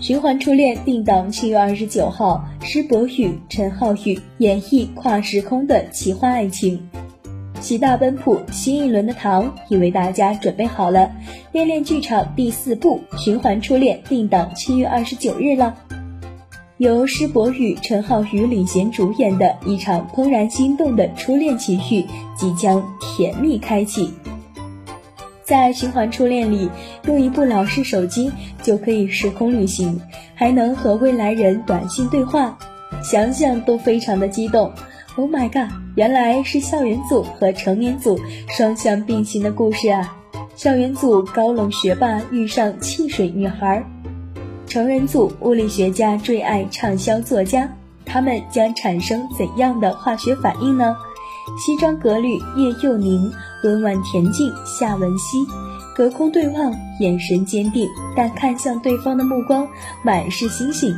循环初恋定档七月二十九号，施柏宇、陈浩宇演绎跨时空的奇幻爱情。喜大奔普，新一轮的糖已为大家准备好了。恋恋剧场第四部《循环初恋》定档七月二十九日了。由施柏宇、陈浩宇领衔主演的一场怦然心动的初恋奇遇即将甜蜜开启。在《循环初恋》里，用一部老式手机就可以时空旅行，还能和未来人短信对话，想想都非常的激动。Oh my god！原来是校园组和成年组双向并行的故事啊！校园组高冷学霸遇上汽水女孩，成人组物理学家最爱畅销作家，他们将产生怎样的化学反应呢？西装革履叶佑宁，温婉恬静夏文熙，隔空对望，眼神坚定，但看向对方的目光满是星星。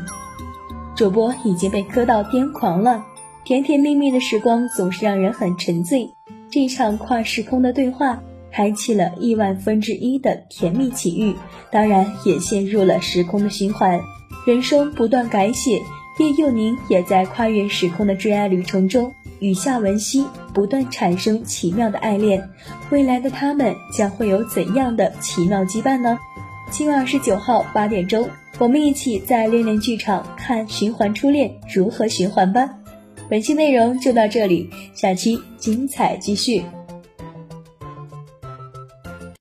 主播已经被磕到癫狂了。甜甜蜜蜜的时光总是让人很沉醉，这场跨时空的对话开启了亿万分之一的甜蜜奇遇，当然也陷入了时空的循环，人生不断改写。叶佑宁也在跨越时空的追爱旅程中，与夏文熙不断产生奇妙的爱恋，未来的他们将会有怎样的奇妙羁绊呢？七月二十九号八点钟，我们一起在恋恋剧场看《循环初恋》如何循环吧。本期内容就到这里，下期精彩继续。